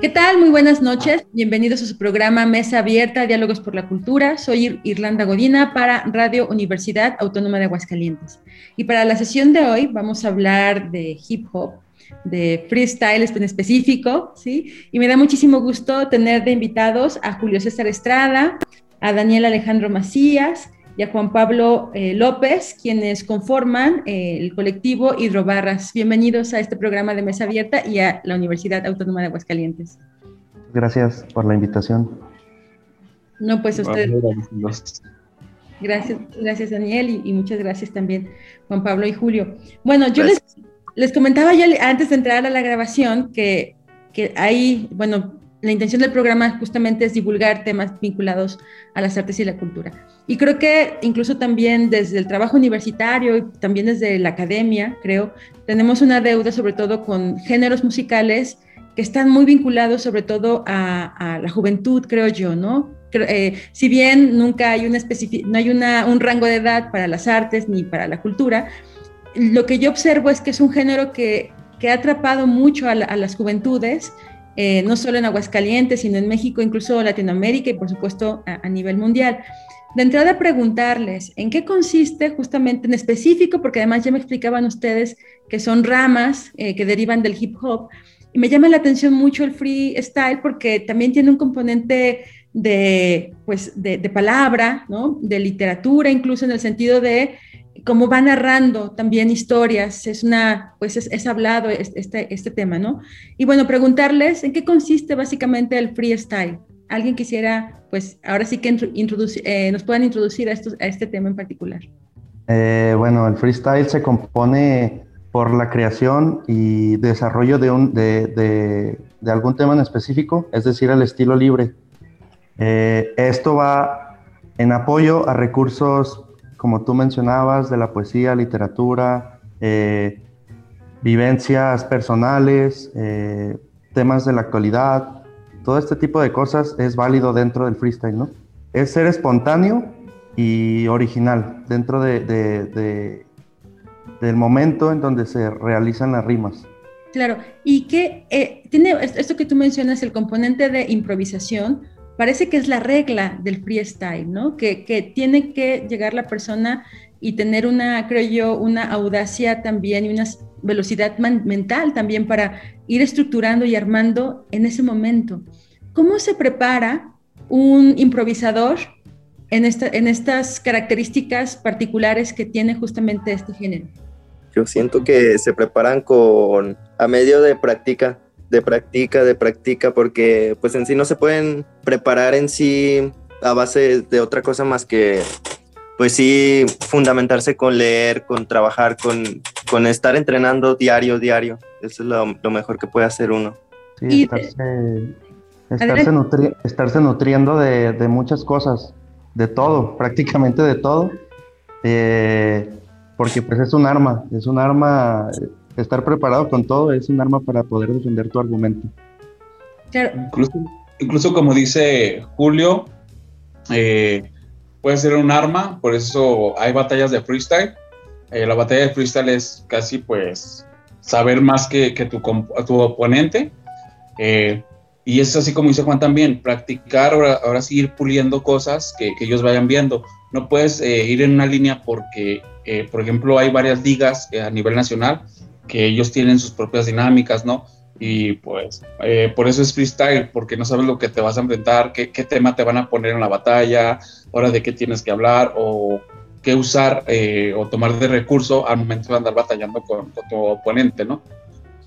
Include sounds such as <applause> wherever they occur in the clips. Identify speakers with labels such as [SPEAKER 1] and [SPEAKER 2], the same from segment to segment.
[SPEAKER 1] ¿Qué tal? Muy buenas noches. Bienvenidos a su programa Mesa Abierta, Diálogos por la Cultura. Soy Irlanda Godina para Radio Universidad Autónoma de Aguascalientes. Y para la sesión de hoy vamos a hablar de hip hop, de freestyle en específico, ¿sí? Y me da muchísimo gusto tener de invitados a Julio César Estrada, a Daniel Alejandro Macías y a Juan Pablo eh, López, quienes conforman eh, el colectivo Hidrobarras. Bienvenidos a este programa de Mesa Abierta y a la Universidad Autónoma de Aguascalientes.
[SPEAKER 2] Gracias por la invitación.
[SPEAKER 1] No, pues a usted. Gracias, gracias Daniel y, y, muchas gracias también Juan Pablo y Julio. Bueno, yo les, les, comentaba ya antes de entrar a la grabación que, que hay, bueno, la intención del programa justamente es divulgar temas vinculados a las artes y la cultura. Y creo que incluso también desde el trabajo universitario y también desde la academia, creo, tenemos una deuda sobre todo con géneros musicales que están muy vinculados sobre todo a, la juventud, creo yo, ¿no? Eh, si bien nunca hay, una no hay una, un rango de edad para las artes ni para la cultura, lo que yo observo es que es un género que, que ha atrapado mucho a las juventudes, eh, no solo en Aguascalientes, sino en México, incluso Latinoamérica y por supuesto a, nivel mundial. De entrada preguntarles en qué consiste justamente en específico, porque además ya me explicaban ustedes que son ramas eh, que derivan del hip hop, y me llama la atención mucho el freestyle porque también tiene un componente de, pues, de palabra, ¿no? de literatura, incluso en el sentido de cómo va narrando también historias, es una, pues es, es, hablado este, este tema, ¿no? Y bueno, preguntarles en qué consiste básicamente el freestyle alguien quisiera, pues ahora sí que eh, nos puedan introducir a, estos, a, este tema en particular.
[SPEAKER 2] Eh, bueno, el freestyle se compone por la creación y desarrollo de, un, de, de, de algún tema en específico, es decir, el estilo libre. Eh, esto va en apoyo a recursos, como tú mencionabas, de la poesía, literatura, eh, vivencias personales, eh, temas de la actualidad, todo este tipo de cosas es válido dentro del freestyle, ¿no? Es ser espontáneo y original dentro de, de, de, del momento en donde se realizan las rimas.
[SPEAKER 1] Claro, y que eh, tiene esto que tú mencionas, el componente de improvisación, parece que es la regla del freestyle, ¿no? Que, que tiene que llegar la persona y tener una, creo yo, una audacia también y una velocidad mental también para ir estructurando y armando en ese momento. ¿Cómo se prepara un improvisador en, esta, en estas características particulares que tiene justamente este género?
[SPEAKER 3] Yo siento que se preparan con a medio de práctica, de práctica, de práctica, porque pues en sí no se pueden preparar en sí a base de otra cosa más que pues sí fundamentarse con leer, con trabajar, con, con estar entrenando diario, diario. Eso es lo, lo mejor que puede hacer uno.
[SPEAKER 2] Sí, y estarse, estarse, nutri estarse, nutriendo de, de, muchas cosas, de todo, prácticamente de todo, eh, porque pues es un arma, es un arma, estar preparado con todo es un arma para poder defender tu argumento.
[SPEAKER 4] Claro. Incluso, incluso como dice Julio, eh, puede ser un arma, por eso hay batallas de freestyle. Eh, la batalla de freestyle es casi pues saber más que, que tu, tu, oponente. Eh, y es así como dice Juan también, practicar, ahora, ahora sí ir puliendo cosas que, que ellos vayan viendo. No puedes eh, ir en una línea porque, eh, por ejemplo, hay varias ligas a nivel nacional que ellos tienen sus propias dinámicas, ¿no? Y pues eh, por eso es freestyle, porque no sabes lo que te vas a enfrentar, qué, qué, tema te van a poner en la batalla, hora de qué tienes que hablar o qué usar eh, o tomar de recurso al momento de andar batallando con, con, tu oponente, ¿no?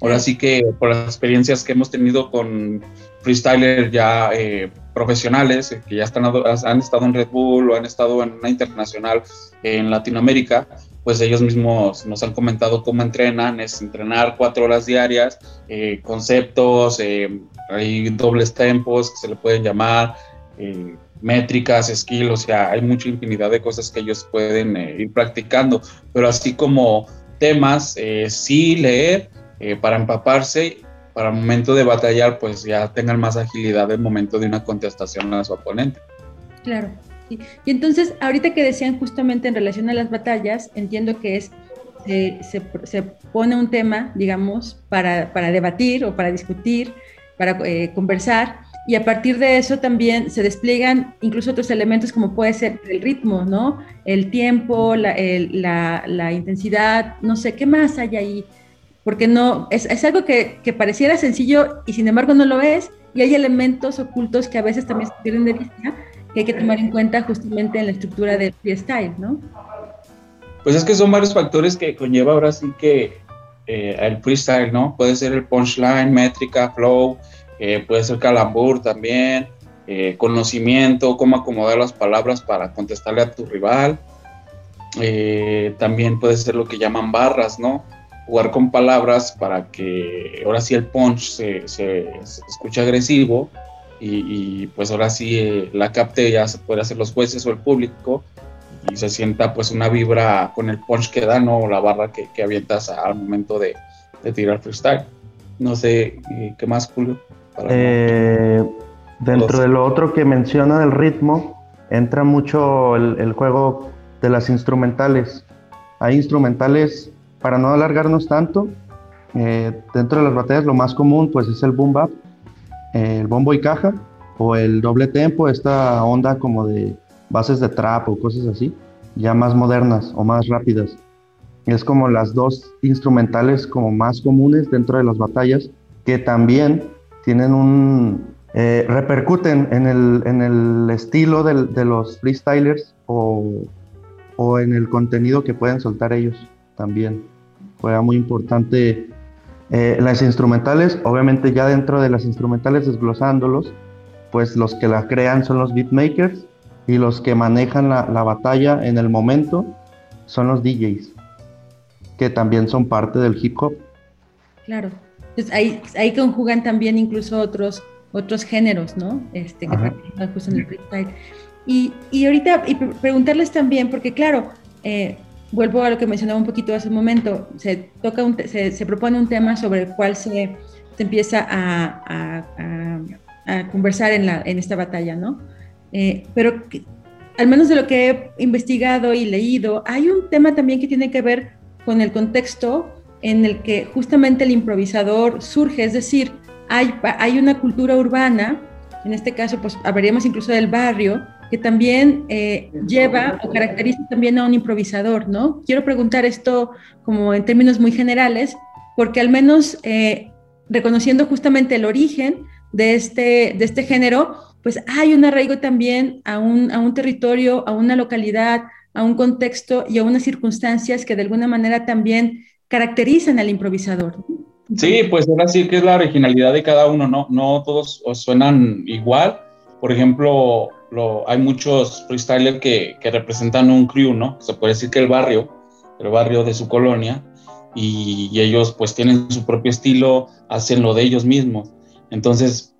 [SPEAKER 4] Ahora sí que por las experiencias que hemos tenido con freestylers ya eh, profesionales, que ya están, han estado en Red Bull o han estado en una internacional en Latinoamérica, pues ellos mismos nos han comentado cómo entrenan, es entrenar cuatro horas diarias, eh, conceptos, eh, hay dobles tempos que se le pueden llamar, eh, métricas, skill, o sea, hay mucha infinidad de cosas que ellos pueden eh, ir practicando, pero así como temas, eh, sí leer eh, para empaparse, para el momento de batallar, pues ya tengan más agilidad el momento de una contestación a su oponente.
[SPEAKER 1] Claro. Y entonces, ahorita que decían justamente en relación a las batallas, entiendo que es se, se, pone un tema, digamos, para, para, debatir o para discutir, para eh, conversar, y a partir de eso también se despliegan incluso otros elementos como puede ser el ritmo, ¿no? El tiempo, la, la, intensidad, no sé, ¿qué más hay ahí? Porque no, es, es algo que, que, pareciera sencillo y sin embargo no lo es, y hay elementos ocultos que a veces también se pierden de vista que hay que tomar en cuenta justamente en la estructura del freestyle, ¿no?
[SPEAKER 4] Pues es que son varios factores que conlleva ahora sí que eh, el freestyle, ¿no? Puede ser el punchline, métrica, flow, eh, puede ser calambur también, eh, conocimiento, cómo acomodar las palabras para contestarle a tu rival. también puede ser lo que llaman barras, ¿no? Jugar con palabras para que ahora sí el punch se, se, escuche agresivo y, y, pues ahora sí la capte ya se puede hacer los jueces o el público y se sienta pues una vibra con el punch que da, ¿no? La barra que, que avientas al momento de, de, tirar freestyle. No sé, ¿qué más, Julio?
[SPEAKER 2] Eh, dentro de lo otro que menciona del ritmo, entra mucho el, el, juego de las instrumentales. Hay instrumentales, para no alargarnos tanto, eh, dentro de las batallas lo más común pues es el boom bap, el bombo y caja, o el doble tempo, esta onda como de bases de trap o cosas así, ya más modernas o más rápidas. Es como las dos instrumentales como más comunes dentro de las batallas que también tienen un... Eh, repercuten en el, en el estilo del, de los freestylers o, o en el contenido que pueden soltar ellos también. Fue muy importante eh, las instrumentales, obviamente ya dentro de las instrumentales desglosándolos, pues los que las crean son los beatmakers y los que manejan la, la, batalla en el momento son los DJs, que también son parte del hip hop.
[SPEAKER 1] Claro, pues ahí, ahí conjugan también incluso otros, otros géneros, ¿no? Este, que en el freestyle. Y, y ahorita, y preguntarles también, porque claro, eh, vuelvo a lo que mencionaba un poquito hace un momento, se, toca se, propone un tema sobre el cual se, se empieza a, a, conversar en, la, en esta batalla, ¿no? Eh, pero al menos de lo que he investigado y leído, hay un tema también que tiene que ver con el contexto en el que justamente el improvisador surge, es decir, hay, hay una cultura urbana, en este caso pues hablaríamos incluso del barrio, que también eh, lleva o caracteriza también a un improvisador, ¿no? Quiero preguntar esto como en términos muy generales, porque al menos eh, reconociendo justamente el origen de este, de este género, pues hay un arraigo también a un, a un territorio, a una localidad, a un contexto y a unas circunstancias que de alguna manera también caracterizan al improvisador.
[SPEAKER 4] Sí, pues ahora sí que es la originalidad de cada uno, no, no todos suenan igual. Por ejemplo, lo, hay muchos freestylers que, que, representan un crew, ¿no? Se puede decir que el barrio, el barrio de su colonia, y, y ellos pues tienen su propio estilo, hacen lo de ellos mismos. Entonces,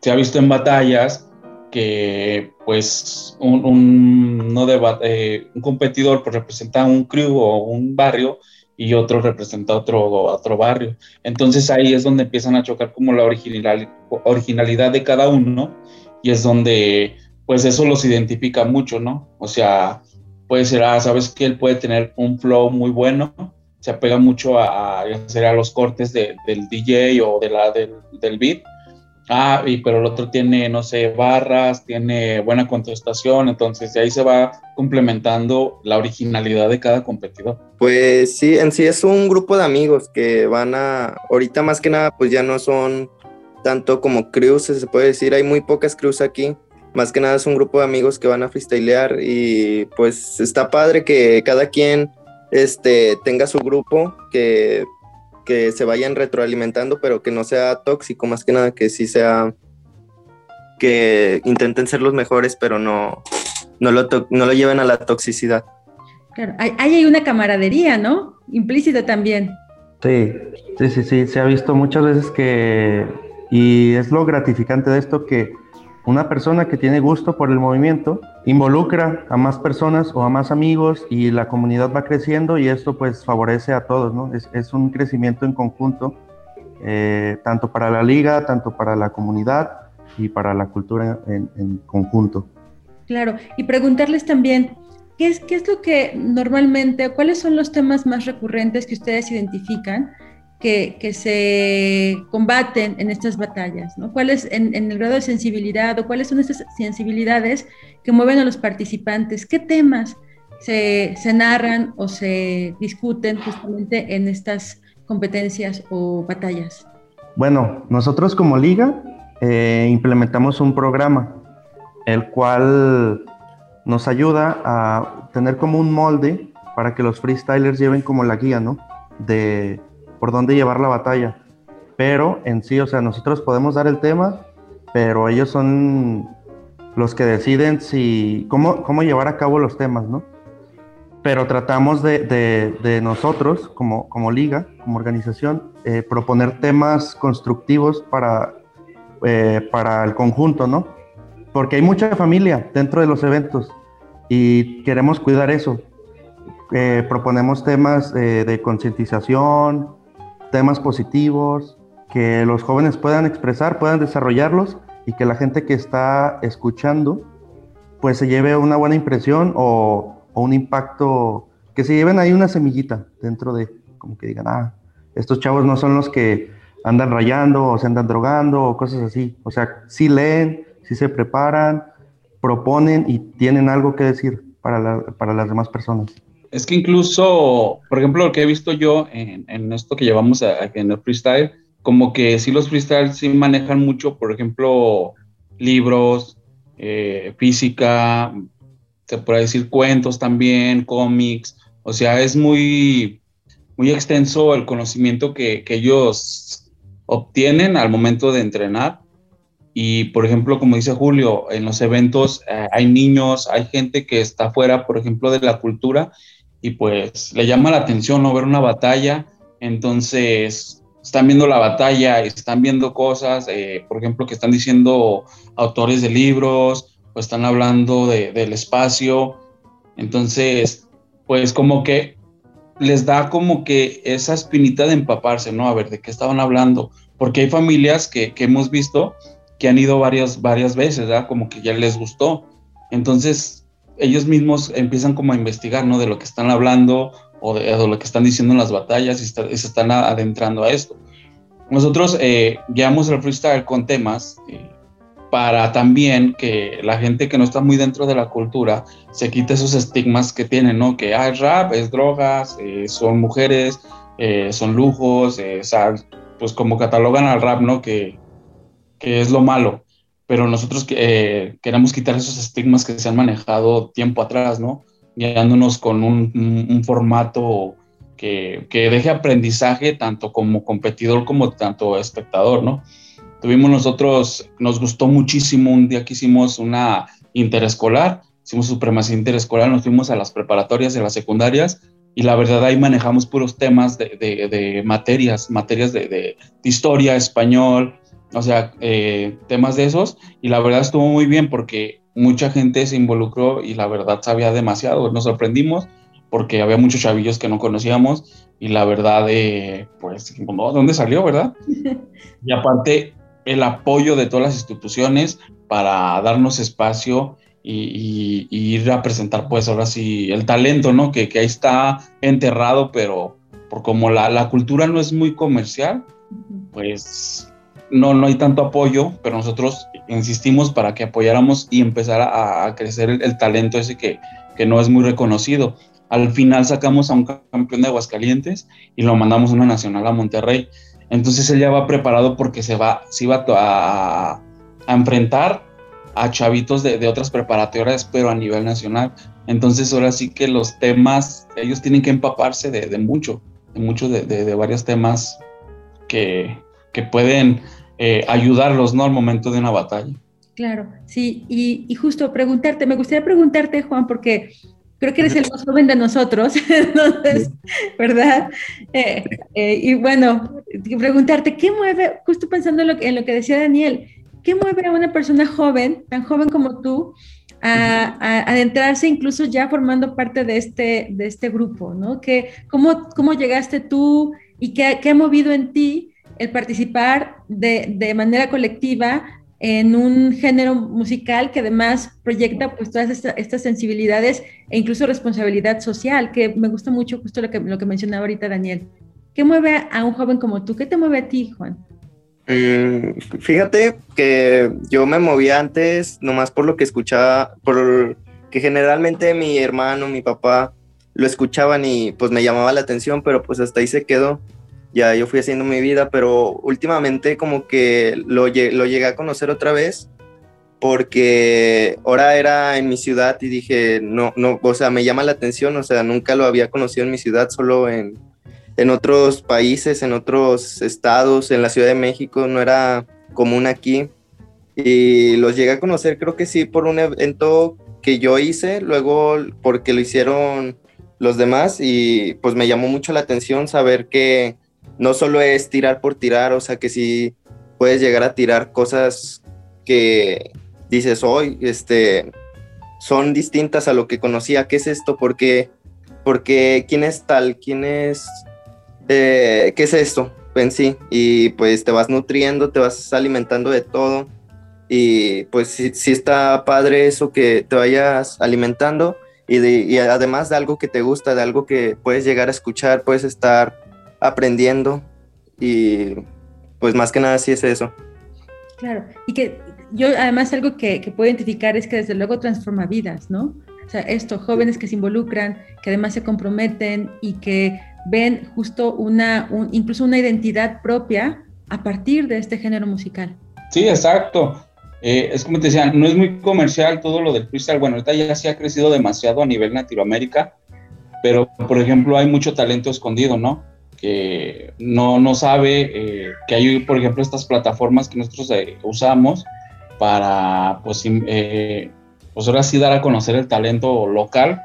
[SPEAKER 4] se ha visto en batallas que pues un, un, no eh, un competidor pues, representa un crew o un barrio y otro representa otro, otro barrio. Entonces ahí es donde empiezan a chocar como la original, originalidad de cada uno y es donde pues eso los identifica mucho, ¿no? O sea, puede ser, ah, sabes que él puede tener un flow muy bueno, se apega mucho a, a, a los cortes de, del DJ o de la, del, del beat Ah, y pero el otro tiene, no sé, barras, tiene buena contestación, entonces de ahí se va complementando la originalidad de cada competidor.
[SPEAKER 3] Pues sí, en sí es un grupo de amigos que van a, ahorita más que nada, pues ya no son tanto como crews, se puede decir, hay muy pocas crews aquí, más que nada es un grupo de amigos que van a freestylear y pues está padre que cada quien este, tenga su grupo, que que se vayan retroalimentando, pero que no sea tóxico, más que nada que sí sea que intenten ser los mejores, pero no, no, lo, no lo lleven a la toxicidad.
[SPEAKER 1] Claro, ahí hay una camaradería, ¿no? Implícita también.
[SPEAKER 2] Sí, sí, sí, sí, se ha visto muchas veces que, y es lo gratificante de esto, que una persona que tiene gusto por el movimiento involucra a más personas o a más amigos y la comunidad va creciendo y esto pues favorece a todos, ¿no? Es, un crecimiento en conjunto, eh, tanto para la liga, tanto para la comunidad y para la cultura en, conjunto.
[SPEAKER 1] Claro, y preguntarles también, ¿qué es, ¿qué es lo que normalmente, cuáles son los temas más recurrentes que ustedes identifican? Que, se combaten en estas batallas, ¿no? ¿Cuál es en, el grado de sensibilidad o cuáles son esas sensibilidades que mueven a los participantes? ¿Qué temas se, narran o se discuten justamente en estas competencias o batallas?
[SPEAKER 2] Bueno, nosotros como liga eh, implementamos un programa, el cual nos ayuda a tener como un molde para que los freestylers lleven como la guía, ¿no? De, por dónde llevar la batalla. Pero en sí, o sea, nosotros podemos dar el tema, pero ellos son los que deciden si, cómo, cómo llevar a cabo los temas, ¿no? Pero tratamos de, de, nosotros, como, como liga, como organización, eh, proponer temas constructivos para, eh, para el conjunto, ¿no? Porque hay mucha familia dentro de los eventos y queremos cuidar eso. Eh, proponemos temas de concientización, temas positivos, que los jóvenes puedan expresar, puedan desarrollarlos y que la gente que está escuchando pues se lleve una buena impresión o, un impacto, que se lleven ahí una semillita dentro de, como que digan, ah, estos chavos no son los que andan rayando o se andan drogando o cosas así. O sea, sí leen, sí se preparan, proponen y tienen algo que decir para, para las demás personas.
[SPEAKER 4] Es que incluso, por ejemplo, lo que he visto yo en, esto que llevamos en el freestyle, como que sí los freestyle sí manejan mucho, por ejemplo, libros, eh, física, se puede decir cuentos también, cómics, o sea, es muy, muy extenso el conocimiento que, que ellos obtienen al momento de entrenar. Y, por ejemplo, como dice Julio, en los eventos eh, hay niños, hay gente que está fuera, por ejemplo, de la cultura y pues le llama la atención no ver una batalla, entonces están viendo la batalla, están viendo cosas, eh, por ejemplo, que están diciendo autores de libros, o están hablando del espacio, entonces, pues como que les da como que esa espinita de empaparse, ¿no? A ver, ¿de qué estaban hablando? Porque hay familias que, que hemos visto que han ido varias, varias veces, ¿verdad? Como que ya les gustó. Entonces, ellos mismos empiezan como a investigar, ¿no? De lo que están hablando o de, lo que están diciendo en las batallas y, se están adentrando a esto. Nosotros eh, guiamos el freestyle con temas eh, para también que la gente que no está muy dentro de la cultura se quite esos estigmas que tienen, ¿no? Que hay rap, es drogas, eh, son mujeres, eh, son lujos, pues como catalogan al rap, ¿no? Que, que es lo malo pero nosotros eh, queremos quitar esos estigmas que se han manejado tiempo atrás, ¿no? Guiándonos con un, formato que, que, deje aprendizaje tanto como competidor como tanto espectador, ¿no? Tuvimos nosotros, nos gustó muchísimo un día que hicimos una interescolar, hicimos supremacía interescolar, nos fuimos a las preparatorias y a las secundarias y la verdad ahí manejamos puros temas de, de, de materias, materias de, de, historia, español, o sea, eh, temas de esos, y la verdad estuvo muy bien porque mucha gente se involucró y la verdad sabía demasiado, nos sorprendimos porque había muchos chavillos que no conocíamos y la verdad, eh, pues, ¿dónde salió, verdad? <laughs> Y aparte, el apoyo de todas las instituciones para darnos espacio y, ir a presentar, pues, ahora sí, el talento, ¿no? Que, que ahí está enterrado, pero por como la, la cultura no es muy comercial, pues no, no hay tanto apoyo, pero nosotros insistimos para que apoyáramos y empezara a, crecer el, talento ese que, que no es muy reconocido. Al final sacamos a un campeón de Aguascalientes y lo mandamos a una nacional a Monterrey. Entonces él ya va preparado porque se va, se iba a, a, enfrentar a chavitos de, de, otras preparatorias, pero a nivel nacional. Entonces ahora sí que los temas, ellos tienen que empaparse de, de mucho, de mucho, de, de varios temas que, que pueden eh, ayudarlos, ¿no? Al momento de una batalla.
[SPEAKER 1] Claro, sí, y, justo preguntarte, me gustaría preguntarte, Juan, porque creo que eres el más joven de nosotros, <laughs> entonces, ¿verdad? Eh, eh, y bueno, preguntarte, ¿qué mueve, justo pensando en lo, en lo que decía Daniel, ¿qué mueve a una persona joven, tan joven como tú, a, adentrarse incluso ya formando parte de este, de este grupo, ¿no? ¿Qué, cómo, ¿Cómo llegaste tú y qué, qué ha movido en ti el participar de, de, manera colectiva en un género musical que además proyecta pues todas estas sensibilidades e incluso responsabilidad social, que me gusta mucho justo lo que, lo que mencionaba ahorita Daniel. ¿Qué mueve a un joven como tú? ¿Qué te mueve a ti, Juan?
[SPEAKER 3] Mm, fíjate que yo me movía antes nomás por lo que escuchaba, por que generalmente mi hermano, mi papá lo escuchaban y pues me llamaba la atención, pero pues hasta ahí se quedó. Ya yo fui haciendo mi vida, pero últimamente como que lo, lo llegué a conocer otra vez porque ahora era en mi ciudad y dije, no, no, o sea, me llama la atención, o sea, nunca lo había conocido en mi ciudad, solo en, en otros países, en otros estados, en la Ciudad de México, no era común aquí. Y los llegué a conocer, creo que sí, por un evento que yo hice, luego porque lo hicieron los demás y pues me llamó mucho la atención saber que no solo es tirar por tirar, o sea que sí puedes llegar a tirar cosas que dices hoy, este, son distintas a lo que conocía. ¿Qué es esto? Porque, porque quién es tal, quién es eh, ¿qué es esto en sí? Y pues te vas nutriendo, te vas alimentando de todo. Y pues sí, está padre eso que te vayas alimentando y, y además de algo que te gusta, de algo que puedes llegar a escuchar, puedes estar aprendiendo y pues más que nada sí es eso.
[SPEAKER 1] Claro, y que yo además algo que, que puedo identificar es que desde luego transforma vidas, ¿no? O sea, esto, jóvenes que se involucran, que además se comprometen y que ven justo una, incluso una identidad propia a partir de este género musical.
[SPEAKER 4] Sí, exacto. Eh, es como te decía, no es muy comercial todo lo del freestyle. Bueno, ahorita ya se ha crecido demasiado a nivel Latinoamérica, pero por ejemplo hay mucho talento escondido, ¿no? Que no, no sabe eh, que hay, por ejemplo, estas plataformas que nosotros eh, usamos para, pues, pues ahora sí dar a conocer el talento local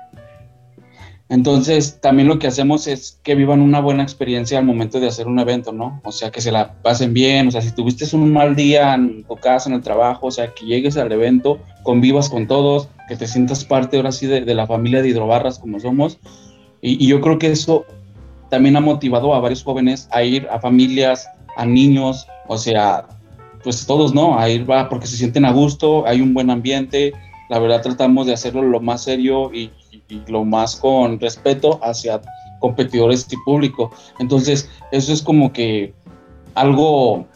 [SPEAKER 4] entonces, también lo que hacemos es que vivan una buena experiencia al momento de hacer un evento, ¿no? O sea, que se la pasen bien, o sea, si tuviste un mal día en tu casa, en el trabajo, o sea, que llegues al evento, convivas con todos, que te sientas parte ahora sí de, la familia de Hidrobarras como somos. Y, yo creo que eso también ha motivado a varios jóvenes a ir a familias, a niños, o sea, pues todos, ¿no? A ir, va, porque se sienten a gusto, hay un buen ambiente, la verdad tratamos de hacerlo lo más serio y y lo más con respeto hacia competidores y público. Entonces, eso es como que algo,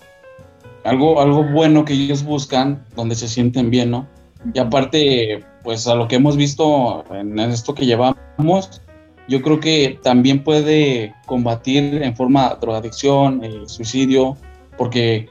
[SPEAKER 4] algo, algo bueno que ellos buscan, donde se sienten bien, ¿no? Y aparte, pues a lo que hemos visto en esto que llevamos, yo creo que también puede combatir en forma drogadicción, eh, suicidio, porque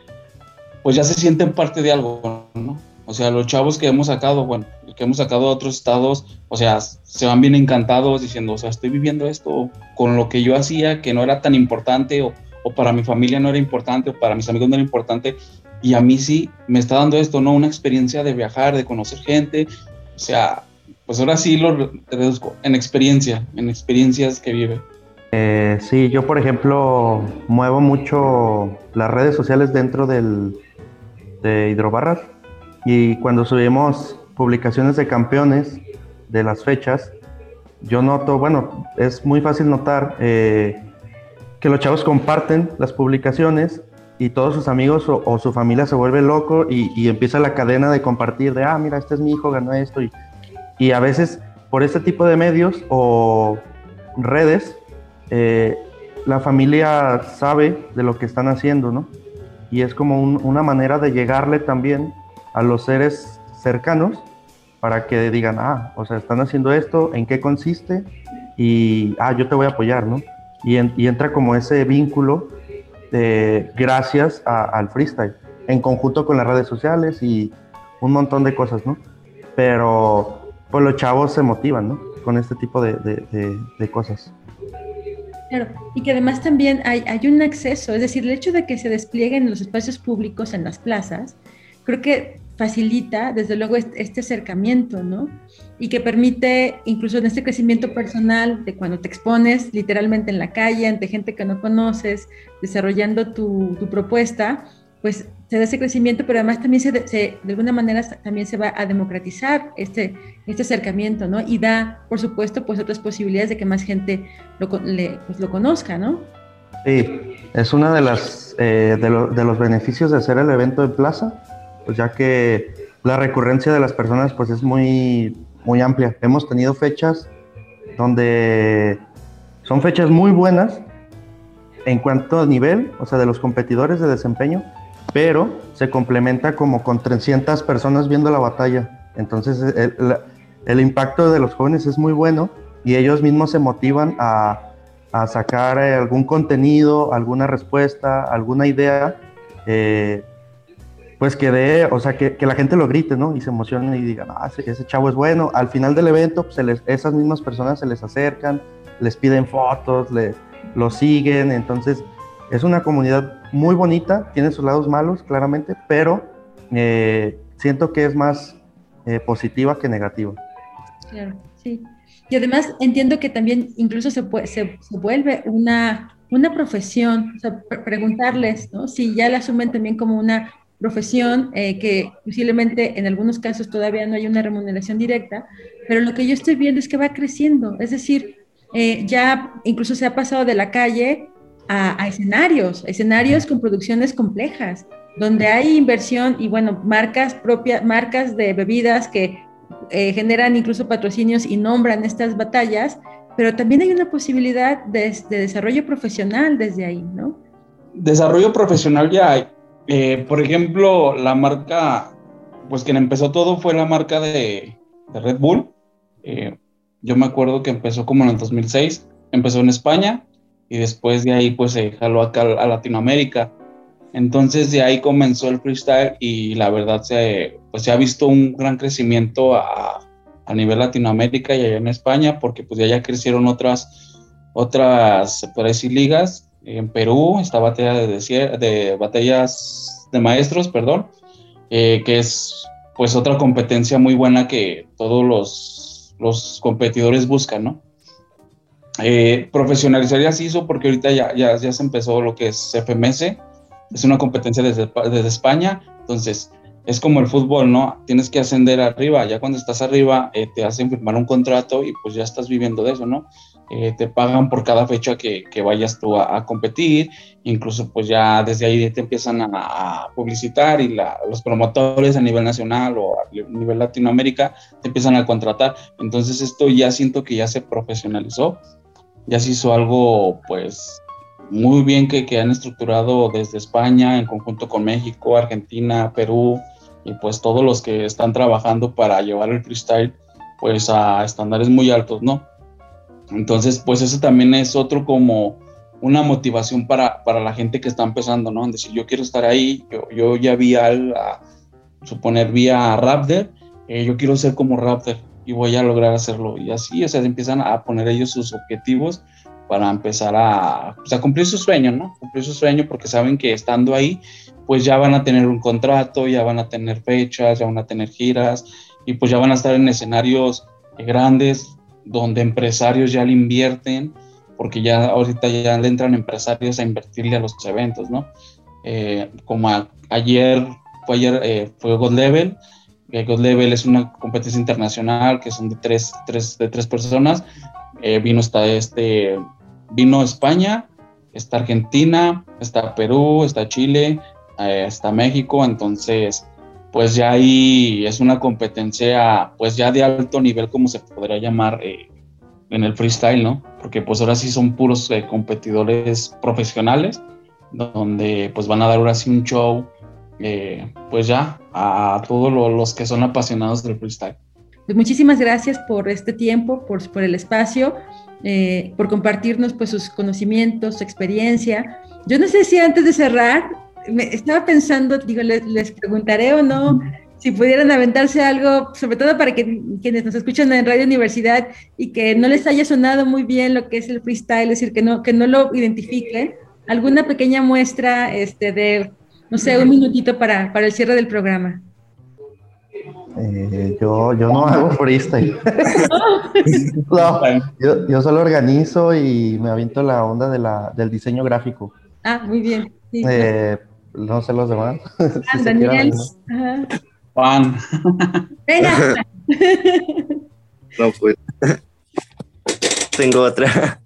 [SPEAKER 4] pues ya se sienten parte de algo, ¿no? O sea, los chavos que hemos sacado, bueno, que hemos sacado de otros estados, o sea, se van bien encantados diciendo, o sea, estoy viviendo esto con lo que yo hacía, que no era tan importante, o, o para mi familia no era importante, o para mis amigos no era importante, y a mí sí me está dando esto, ¿no? Una experiencia de viajar, de conocer gente, o sea, pues ahora sí lo reduzco en experiencia, en experiencias que vive.
[SPEAKER 2] Eh, sí, yo por ejemplo muevo mucho las redes sociales dentro del, de Hidrobarras y cuando subimos publicaciones de campeones de las fechas, yo noto, bueno, es muy fácil notar eh, que los chavos comparten las publicaciones y todos sus amigos o, su familia se vuelve loco y, empieza la cadena de compartir de, ah, mira, este es mi hijo, ganó esto. Y, y a veces por este tipo de medios o redes, eh, la familia sabe de lo que están haciendo, ¿no? Y es como una manera de llegarle también a los seres cercanos para que digan, ah, o sea, están haciendo esto, en qué consiste y, ah, yo te voy a apoyar, ¿no? Y, entra como ese vínculo de gracias al freestyle, en conjunto con las redes sociales y un montón de cosas, ¿no? Pero pues los chavos se motivan, ¿no? Con este tipo de, de, cosas.
[SPEAKER 1] Claro, y que además también hay, hay, un acceso, es decir, el hecho de que se desplieguen en los espacios públicos, en las plazas, creo que facilita, desde luego, este acercamiento, ¿no? Y que permite, incluso en este crecimiento personal, de cuando te expones literalmente en la calle, ante gente que no conoces, desarrollando tu, propuesta, pues se da ese crecimiento, pero además también se, de alguna manera también se va a democratizar este, este acercamiento, ¿no? Y da, por supuesto, pues otras posibilidades de que más gente lo, pues, lo conozca, ¿no?
[SPEAKER 2] Sí, es una de las eh, de, de, los beneficios de hacer el evento en plaza, pues ya que la recurrencia de las personas pues es muy, muy amplia. Hemos tenido fechas donde son fechas muy buenas en cuanto a nivel, o sea, de los competidores de desempeño, pero se complementa como con 300 personas viendo la batalla. Entonces el, impacto de los jóvenes es muy bueno y ellos mismos se motivan a, sacar eh, algún contenido, alguna respuesta, alguna idea, eh, pues que dé, o sea, que, la gente lo grite, ¿no? Y se emocione y digan, ah, ese, chavo es bueno. Al final del evento, pues esas mismas personas se les acercan, les piden fotos, le, lo siguen, entonces es una comunidad muy bonita, tiene sus lados malos, claramente, pero eh, siento que es más eh, positiva que negativa.
[SPEAKER 1] Claro, sí. Y además entiendo que también incluso se, se, vuelve una, una profesión, o sea, preguntarles, ¿no? Si ya la asumen también como una profesión eh, que posiblemente en algunos casos todavía no hay una remuneración directa, pero lo que yo estoy viendo es que va creciendo, es decir, ya incluso se ha pasado de la calle a, escenarios, escenarios con producciones complejas, donde hay inversión y bueno, marcas propias, marcas de bebidas que eh, generan incluso patrocinios y nombran estas batallas, pero también hay una posibilidad de, desarrollo profesional desde ahí, ¿no?
[SPEAKER 4] Desarrollo profesional ya hay. Eh, por ejemplo, la marca, pues quien empezó todo fue la marca de, Red Bull. Eh, yo me acuerdo que empezó como en el 2006, empezó en España, y después de ahí pues se jaló acá a Latinoamérica. Entonces de ahí comenzó el freestyle y la verdad se, pues, se ha visto un gran crecimiento a, a nivel Latinoamérica y allá en España porque pues ya crecieron otras, otras, por decir, ligas. En Perú está batalla de, de batallas de maestros, perdón, eh, que es pues otra competencia muy buena que todos los, los competidores buscan, ¿no? Eh, profesionalizar hizo porque ahorita ya, ya, ya, se empezó lo que es FMS, es una competencia desde, desde España, entonces es como el fútbol, ¿no? Tienes que ascender arriba, ya cuando estás arriba eh, te hacen firmar un contrato y pues ya estás viviendo de eso, ¿no? Eh, te pagan por cada fecha que, que vayas tú a, competir, incluso pues ya desde ahí te empiezan a, a publicitar y la, los promotores a nivel nacional o a nivel Latinoamérica te empiezan a contratar, entonces esto ya siento que ya se profesionalizó ya se hizo algo pues muy bien que, que han estructurado desde España en conjunto con México, Argentina, Perú y pues todos los que están trabajando para llevar el freestyle pues a estándares muy altos, ¿no? Entonces pues eso también es otro como una motivación para, para la gente que está empezando, ¿no? Decir, yo quiero estar ahí, yo, yo ya vi al, a, suponer, vi Raptor, eh, yo quiero ser como Raptor, y voy a lograr hacerlo. Y así, o sea, empiezan a poner ellos sus objetivos para empezar a, pues, a cumplir su sueño, ¿no? Cumplir su sueño porque saben que estando ahí, pues ya van a tener un contrato, ya van a tener fechas, ya van a tener giras y pues ya van a estar en escenarios grandes donde empresarios ya le invierten, porque ya ahorita ya le entran empresarios a invertirle a los eventos, ¿no? Eh, como ayer, fue ayer, eh, fue God Level, Level es una competencia internacional que son de tres, tres de tres personas. Eh, vino está este, vino España, está Argentina, está Perú, está Chile, eh, está México, entonces pues ya ahí es una competencia pues ya de alto nivel como se podría llamar eh, en el freestyle, ¿no? Porque pues ahora sí son puros competidores profesionales donde pues van a dar ahora sí un show eh, pues ya a todos los que son apasionados del freestyle.
[SPEAKER 1] Pues muchísimas gracias por este tiempo, por, el espacio, eh, por compartirnos pues sus conocimientos, su experiencia. Yo no sé si antes de cerrar, me estaba pensando, digo, les, preguntaré o no, si pudieran aventarse algo, sobre todo para que quienes nos escuchan en Radio Universidad y que no les haya sonado muy bien lo que es el freestyle, es decir, que no, que no lo identifiquen, alguna pequeña muestra este, de no sé, un minutito para, para el cierre del programa.
[SPEAKER 2] Eh, yo, yo no hago freestyle. <laughs> no, yo, yo, solo organizo y me aviento la onda de la, del diseño gráfico.
[SPEAKER 1] Ah, muy bien.
[SPEAKER 2] Eh, no sé los demás. <laughs>
[SPEAKER 1] Juan, Daniel.
[SPEAKER 4] Juan.
[SPEAKER 1] Venga. <laughs>
[SPEAKER 3] No, pues. Tengo otra.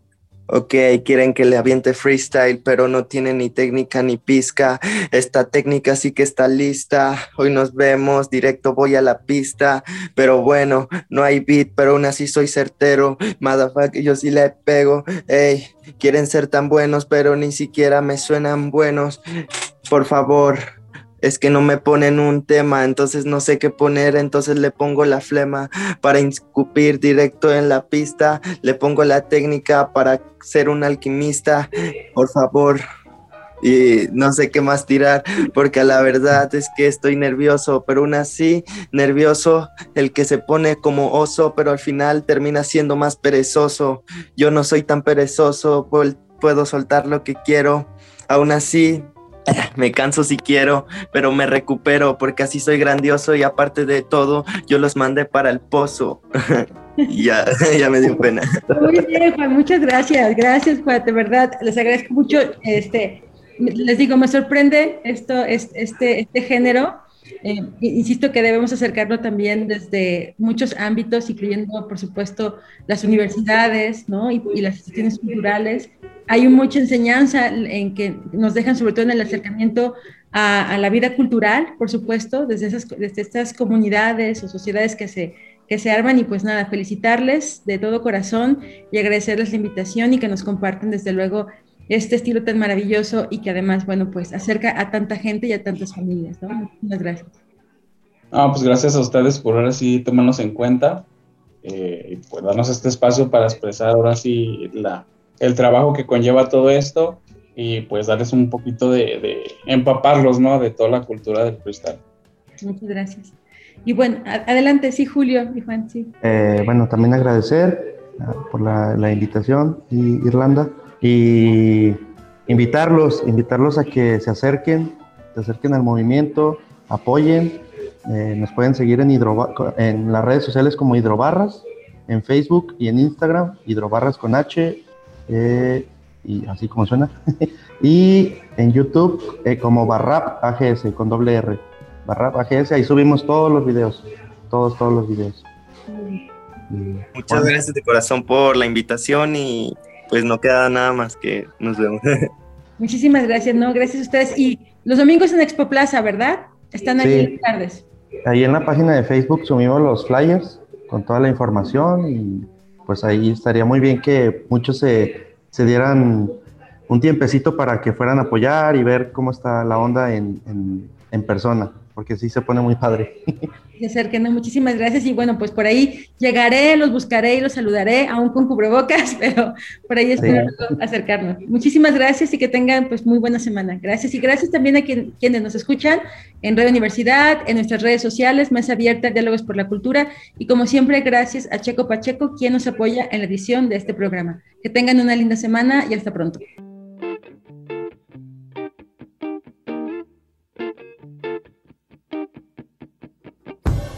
[SPEAKER 3] Ok, quieren que le aviente freestyle, pero no tiene ni técnica ni pizca. Esta técnica sí que está lista. Hoy nos vemos, directo voy a la pista. Pero bueno, no hay beat, pero aún así soy certero. Motherfucker, yo sí le pego. Ey, quieren ser tan buenos, pero ni siquiera me suenan buenos. Por favor, es que no me ponen un tema, entonces no sé qué poner, entonces le pongo la flema para escupir directo en la pista, le pongo la técnica para ser un alquimista, por favor. Y no sé qué más tirar, porque la verdad es que estoy nervioso, pero aún así, nervioso, el que se pone como oso, pero al final termina siendo más perezoso. Yo no soy tan perezoso, puedo soltar lo que quiero. Aún así, <laughs> me canso si quiero, pero me recupero porque así soy grandioso y aparte de todo, yo los mandé para el pozo. <laughs> ya, <laughs> ya me dio pena.
[SPEAKER 1] Muy bien, Juan, muchas gracias. Gracias, Juan, de verdad, les agradezco mucho. Este, les digo, me sorprende esto, este, este género. Eh, insisto que debemos acercarlo también desde muchos ámbitos, incluyendo, por supuesto, las universidades ¿no? y, y las instituciones culturales, hay mucha enseñanza en que nos dejan, sobre todo en el acercamiento a, la vida cultural, por supuesto, desde, esas, desde estas comunidades o sociedades que se, que se arman. Y pues nada, felicitarles de todo corazón y agradecerles la invitación y que nos comparten, desde luego, este estilo tan maravilloso y que además, bueno, pues acerca a tanta gente y a tantas familias. ¿no? Muchas gracias.
[SPEAKER 4] Ah, pues gracias a ustedes por ahora sí tomarnos en cuenta eh, y pues darnos este espacio para expresar ahora sí la, el trabajo que conlleva todo esto y pues darles un poquito de, empaparlos, ¿no? De toda la cultura del cristal.
[SPEAKER 1] Muchas gracias. Y bueno, adelante, sí, Julio y Juan, sí.
[SPEAKER 2] Eh, bueno, también agradecer ah, por la, invitación, y, Irlanda, y invitarlos, invitarlos a que se acerquen, se acerquen al movimiento, apoyen. Eh, nos pueden seguir en, en las redes sociales como Hidrobarras, en Facebook y en Instagram, Hidrobarras con H eh, y así como suena. <laughs> y en YouTube eh, como Barrap AGS con doble R. Barrap AGS, ahí subimos todos los videos, todos, todos los videos.
[SPEAKER 3] Muchas gracias de corazón por la invitación y pues no queda nada más que nos vemos. <laughs>
[SPEAKER 1] Muchísimas gracias, no, gracias a ustedes. Y los domingos en Expo Plaza, ¿verdad? Están ahí en las tardes.
[SPEAKER 2] Ahí en la página de Facebook subimos los flyers con toda la información y pues ahí estaría muy bien que muchos se, dieran un tiempecito para que fueran a apoyar y ver cómo está la onda en, en persona porque sí se pone muy padre.
[SPEAKER 1] Se acerquen, muchísimas gracias y bueno, pues por ahí llegaré, los buscaré y los saludaré, aún con cubrebocas, <laughs> pero por ahí espero acercarnos. Muchísimas gracias y que tengan pues muy buena semana. Gracias y gracias también a quienes nos escuchan en Radio Universidad, en nuestras redes sociales, Mesa Abierta, Diálogos por la Cultura y como siempre gracias a Checo Pacheco, quien nos apoya en la edición de este programa. Que tengan una linda semana y hasta pronto.